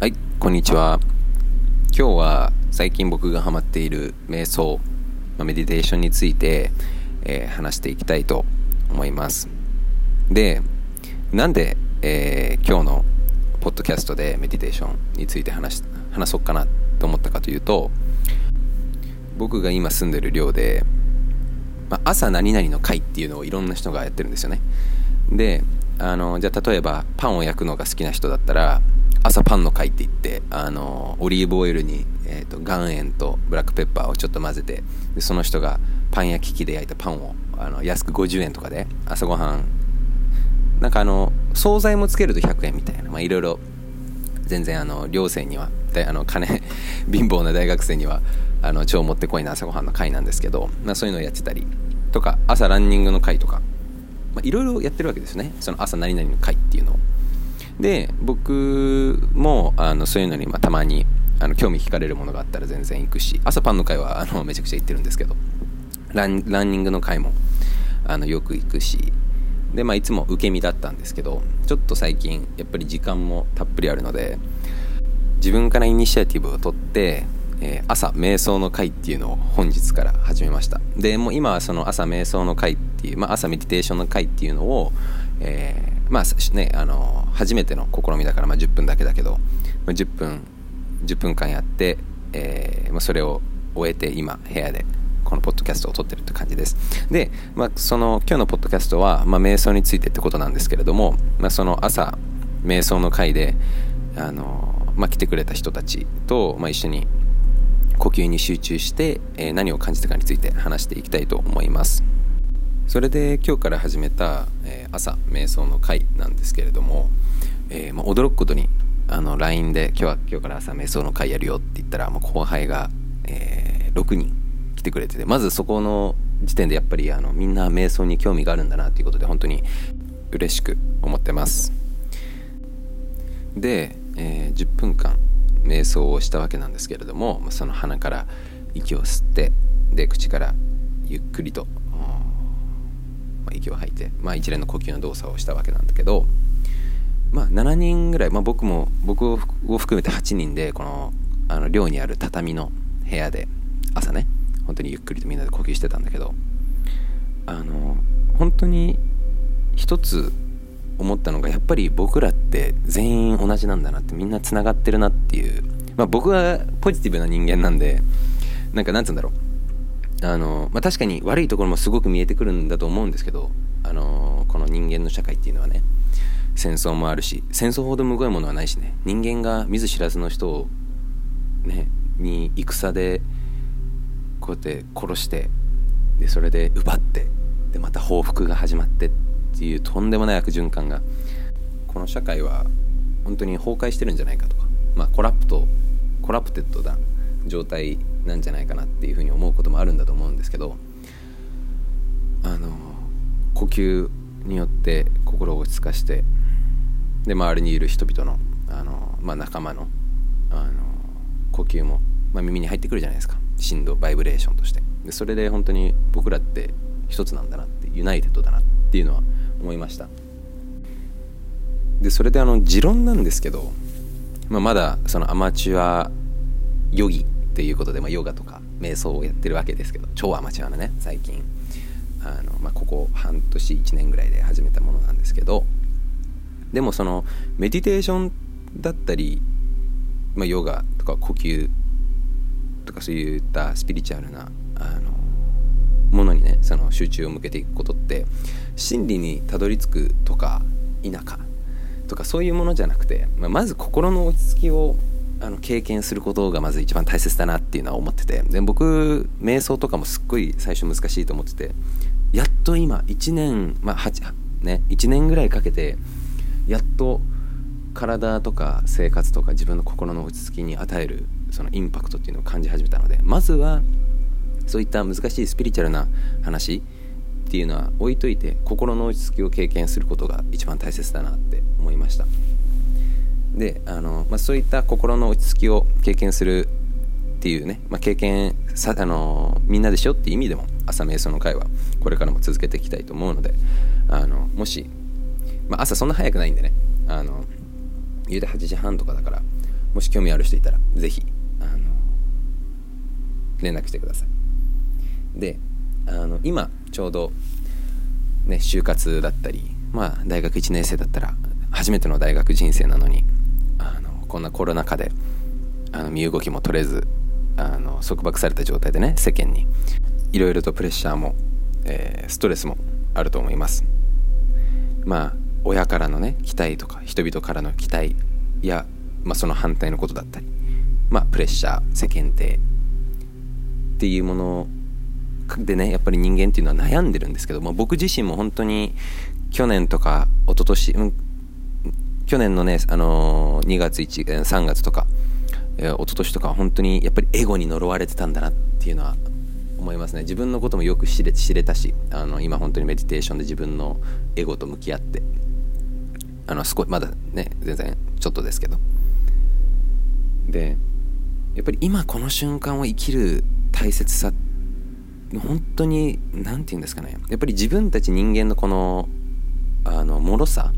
はい、こんにちは。今日は最近僕がハマっている瞑想、まメディテーションについて、えー、話していきたいと思います。で、なんで、えー、今日のポッドキャストでメディテーションについて話話そうかなと思ったかというと、僕が今住んでる寮で、ま朝何々の会っていうのをいろんな人がやってるんですよね。で、あのじゃあ例えばパンを焼くのが好きな人だったら朝パンの会って言ってあのオリーブオイルに、えーと、岩塩とブラックペッパーをちょっと混ぜてでその人がパン焼き器で焼いたパンをあの安く50円とかで朝ごはんなんかあの惣菜もつけると100円みたいなまあいろいろ全然あの寮生にはあの金 貧乏な大学生にはあの超もってこいな朝ごはんの会なんですけど、まあ、そういうのをやってたりとか朝ランニングの会とかいろいろやってるわけですね。その朝何々の会っていうのを。で僕もあのそういうのにまたまにあの興味惹かれるものがあったら全然行くし朝パンの会はあのめちゃくちゃ行ってるんですけどランランニングの会もあのよく行くしで、まあ、いつも受け身だったんですけどちょっと最近やっぱり時間もたっぷりあるので自分からイニシアティブを取って、えー、朝瞑想の会っていうのを本日から始めました。でもう今はその朝瞑想の会っていう、まあ、朝メディテーションの会っていうのを、えー、まあねあの初めての試みだから、まあ、10分だけだけど、まあ、10分10分間やって、えーまあ、それを終えて今部屋でこのポッドキャストを撮ってるって感じです。で、まあ、その今日のポッドキャストは、まあ、瞑想についてってことなんですけれども、まあ、その朝瞑想の会であの、まあ、来てくれた人たちと、まあ、一緒に呼吸に集中して、えー、何を感じたかについて話していきたいと思います。それで今日から始めた、え、朝瞑想の会なんですけれども、えーまあ、驚くことにあの LINE で今日は今日から朝瞑想の会やるよって言ったらもう後輩が、えー、6人来てくれててまずそこの時点でやっぱりあのみんな瞑想に興味があるんだなということで本当に嬉しく思ってます。で、えー、10分間瞑想をしたわけなんですけれどもその鼻から息を吸ってで口からゆっくりと、息を吐いて、まあ、一連の呼吸の動作をしたわけなんだけど、まあ、7人ぐらい、まあ、僕も僕を含めて8人でこのあの寮にある畳の部屋で朝ね本当にゆっくりとみんなで呼吸してたんだけどあの本当に一つ思ったのがやっぱり僕らって全員同じなんだなってみんなつながってるなっていう、まあ、僕はポジティブな人間なんでなんかなんつうんだろう。あの、まあ、確かに悪いところもすごく見えてくるんだと思うんですけど、あのこの人間の社会っていうのはね戦争もあるし戦争ほどむごいものはないしね人間が見ず知らずの人をねに戦でこうやって殺してでそれで奪ってでまた報復が始まってっていうとんでもない悪循環がこの社会は本当に崩壊してるんじゃないかとかまあコラプトコラプテッドだ状態なんじゃないかなっていうふうに思うこともあるんだと思うんですけどあの呼吸によって心を落ち着かしてで周りにいる人々のあの、まあ、仲間のあの呼吸も、まあ、耳に入ってくるじゃないですか。振動バイブレーションとして。でそれで本当に僕らって一つなんだなってユナイテッドだなっていうのは思いました。でそれであの持論なんですけど、まあ、まだそのアマチュアヨギっていうことで、まあ、ヨガとか瞑想をやってるわけですけど超アマチュアなね最近あの、まあ、ここ半年1年ぐらいで始めたものなんですけどでもそのメディテーションだったり、まあ、ヨガとか呼吸とかそういったスピリチュアルなあのものにねその集中を向けていくことって真理にたどり着くとか否かとかそういうものじゃなくて、まあ、まず心の落ち着きをあの経験することがまず一番大切だなっていうのは思ってて。で僕瞑想とかもすっごい最初難しいと思ってて。やっと今1年まあ8ね1年ぐらいかけてやっと体とか生活とか自分の心の落ち着きに与えるそのインパクトっていうのを感じ始めたので。まずはそういった難しいスピリチュアルな話っていうのは置いといて心の落ち着きを経験することが一番大切だなって思いました。であの、まあ、そういった心の落ち着きを経験するっていうね、まあ、経験さあのみんなでしょっていう意味でも朝瞑想の会はこれからも続けていきたいと思うのであのもし、まあ、朝そんな早くないんでねあの言うて8時半とかだからもし興味ある人いたら是非連絡してください。であの今ちょうどね就活だったりまあ大学1年生だったら初めての大学人生なのにこんなコロナ禍であの身動きも取れずあの束縛された状態でね世間にいろいろとプレッシャーも、えー、ストレスもあると思います。まあ親からのね期待とか人々からの期待や、まあ、その反対のことだったりまあプレッシャー世間体っていうものでねやっぱり人間っていうのは悩んでるんですけども僕自身も本当に去年とか一昨年、うん、去年のね、あのー、2月1 3月とか、えー、一昨年とか本当にやっぱりエゴに呪われてたんだなっていうのは思いますね。自分のこともよく知れ知れたしあの今本当にメディテーションで自分のエゴと向き合ってあの少まだね全然ちょっとですけど。でやっぱり今この瞬間を生きる大切さ本当に何て言うんですかね。やっぱり自分たち人間のこのあの脆さ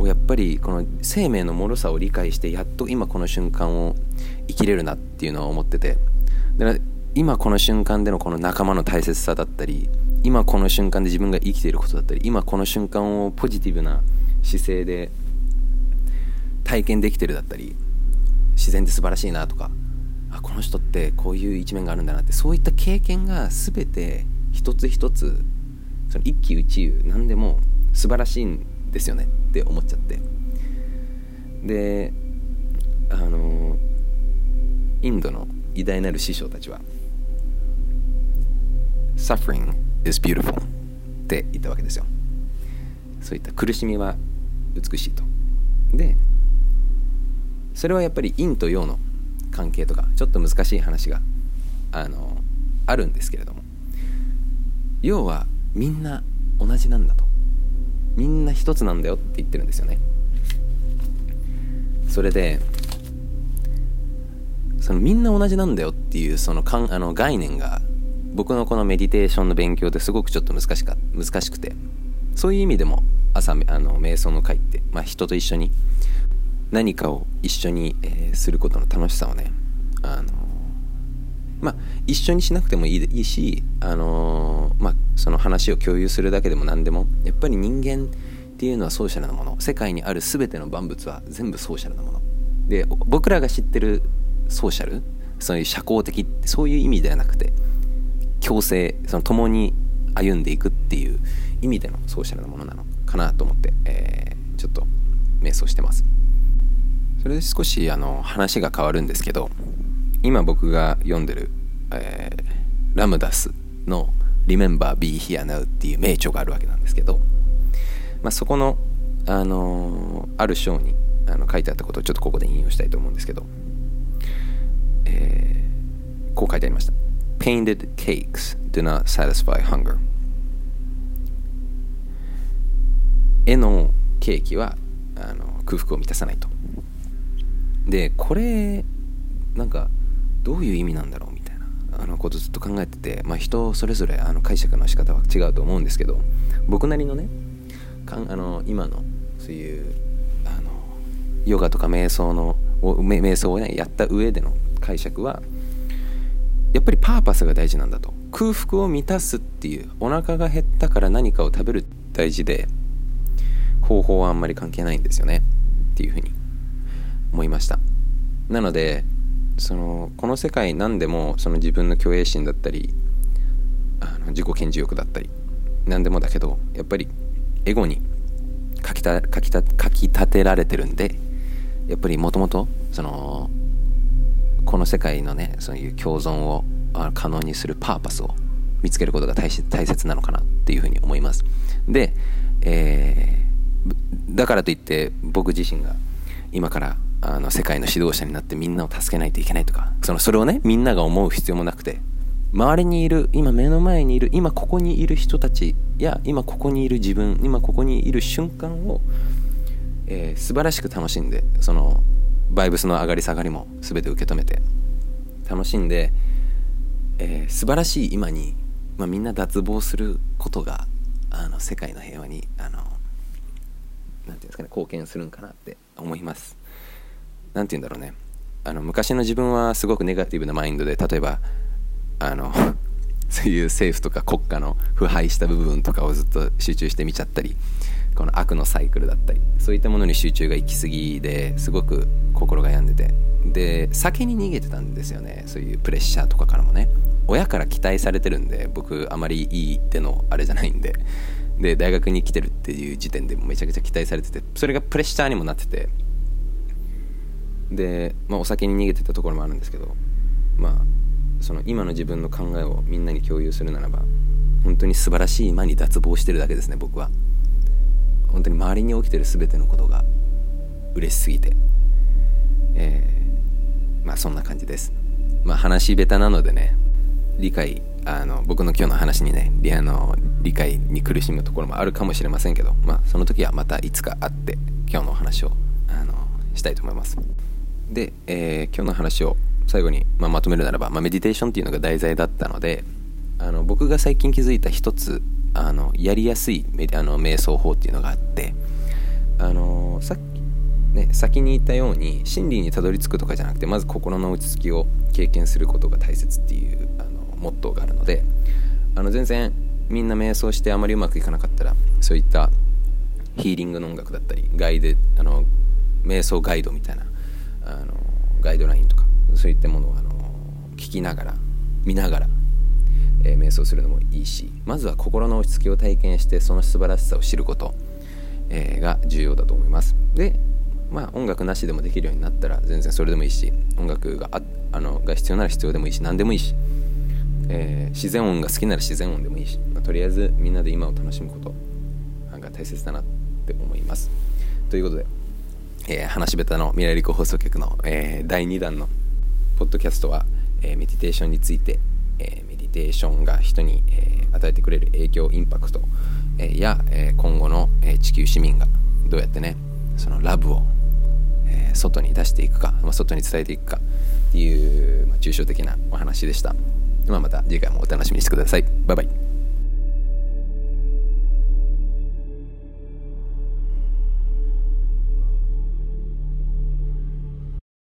をやっぱりこの生命の脆さを理解してやっと今この瞬間を生きれるなっていうのは思ってて。だから今この瞬間でのこの仲間の大切さだったり今この瞬間で自分が生きていることだったり今この瞬間をポジティブな姿勢で体験できてるだったり自然って素晴らしいなとかあこの人ってこういう一面があるんだなってそういった経験が全て一つ一つその一喜一憂何でも素晴らしいんですよねって思っちゃって。であのインドの偉大なる師匠たちは Suffering is beautiful って言ったわけですよ。そういった苦しみは美しいと。でそれはやっぱり陰と陽の関係とかちょっと難しい話があのあるんですけれども要はみんな同じなんだと。みんな一つなんだよって言ってるんですよね。それでそのみんな同じなんだよっていうそのかんあの概念が僕のこのメディテーションの勉強ですごくちょっと難しか難しくて。そういう意味でも朝あの瞑想の会って、まあ、人と一緒に何かを一緒に、えー、することの楽しさをねあのまあ一緒にしなくてもいいいいし、あのまあ、その話を共有するだけでも何でも。やっぱり人間っていうのはソーシャルなもの。世界にある全ての万物は全部ソーシャルなもの。で僕らが知ってるソーシャルそういう社交的そういう意味ではなくて共生その共に歩んでいくっていう意味でのソーシャルなものなの。かなと思って、えー、ちょっと瞑想してます。それで少しあの話が変わるんですけど今僕が読んでる、えー、ラムダスの Remember Be Here Now っていう名著があるわけなんですけど、まあ、そこの、あのー、ある章にあの書いてあったことをちょっとここで引用したいと思うんですけど、えー、こう書いてありました。Painted cakes do not satisfy hunger. 絵のケーキはあの空腹を満たさないと。でこれなんかどういう意味なんだろうみたいなあのことずっと考えてて、まあ、人それぞれあの解釈の仕方は違うと思うんですけど僕なりのねかんあの今のそういうあのヨガとか瞑想の瞑想をねやった上での解釈はやっぱりパーパスが大事なんだと。空腹を満たすっていうお腹が減ったから何かを食べる大事で方法はあんまり関係ないんですよねっていうふうに思いました。なのでそのこの世界何でもその自分の虚栄心だったりあの自己顕示欲だったり何でもだけどやっぱりエゴにかきたかきたかき立てられてるんでやっぱりもともとそのこの世界のねそういう共存を可能にするパーパスを見つけることが大切なのかなっていうふうに思います。で、えー、だからといって僕自身が今からあの世界の指導者になってみんなを助けないといけないとかそのそれをねみんなが思う必要もなくて周りにいる今目の前にいる今ここにいる人たちや今ここにいる自分今ここにいる瞬間を、えー、素晴らしく楽しんでそのバイブスの上がり下がりも全て受け止めて楽しんで、えー、素晴らしい今に、まあ、みんな脱帽することがあの世界の平和にあのなていうんですかね貢献するんかなって思います。何て言うんだろうね。あの昔の自分はすごくネガティブなマインドで例えばあの そういう政府とか国家の腐敗した部分とかをずっと集中して見ちゃったりこの悪のサイクルだったりそういったものに集中が行き過ぎですごく心が病んでて。で酒に逃げてたんですよね。そういうプレッシャーとかからもね。親から期待されてるんで僕あまりいいってのあれじゃないんで。で大学に来てるっていう時点でもめちゃくちゃ期待されててそれがプレッシャーにもなってて。で、まあ、お酒に逃げてたところもあるんですけどまあその今の自分の考えをみんなに共有するならば本当に素晴らしい間に脱帽してるだけですね僕は。本当に周りに起きてる全てのことが嬉しすぎて。えー、まあそんな感じです。まあ話下手なのでね理解あの僕の今日の話にねリあの理解に苦しむところもあるかもしれませんけどまあその時はまたいつか会って今日のお話をあのしたいと思います。で、えー、今日の話を最後に、まあ、まとめるならば、まあ、メディテーションっていうのが題材だったのであの僕が最近気づいた一つあのやりやすいあの瞑想法っていうのがあってあのさっきね、先に言ったように真理にたどり着くとかじゃなくてまず心の落ち着きを経験することが大切っていうあのモットーがあるのであの全然みんな瞑想してあまりうまくいかなかったらそういったヒーリングの音楽だったりガイドあの瞑想ガイドみたいなあのガイドラインとかそういったものをあの聞きながら見ながら、えー、瞑想するのもいいしまずは心の落ち着きを体験してその素晴らしさを知ること、えー、が重要だと思います。でまあ音楽なしでもできるようになったら全然それでもいいし音楽がああのが必要なら必要でもいいし何でもいいし、えー、自然音が好きなら自然音でもいいし、まあ、とりあえずみんなで今を楽しむことが大切だなって思います。ということでえー、話し下手の未来陸放送局の、えー、第2弾のポッドキャストは、えー、メディテーションについて、えメディテーションが人に、え与えてくれる影響インパクト、えや、え今後の、え地球市民がどうやってねそのラブを、え外に出していくか、まあ、外に伝えていくかっていう、まあ、抽象的なお話でした、まあ、また次回もお楽しみにしてください。バイバイ。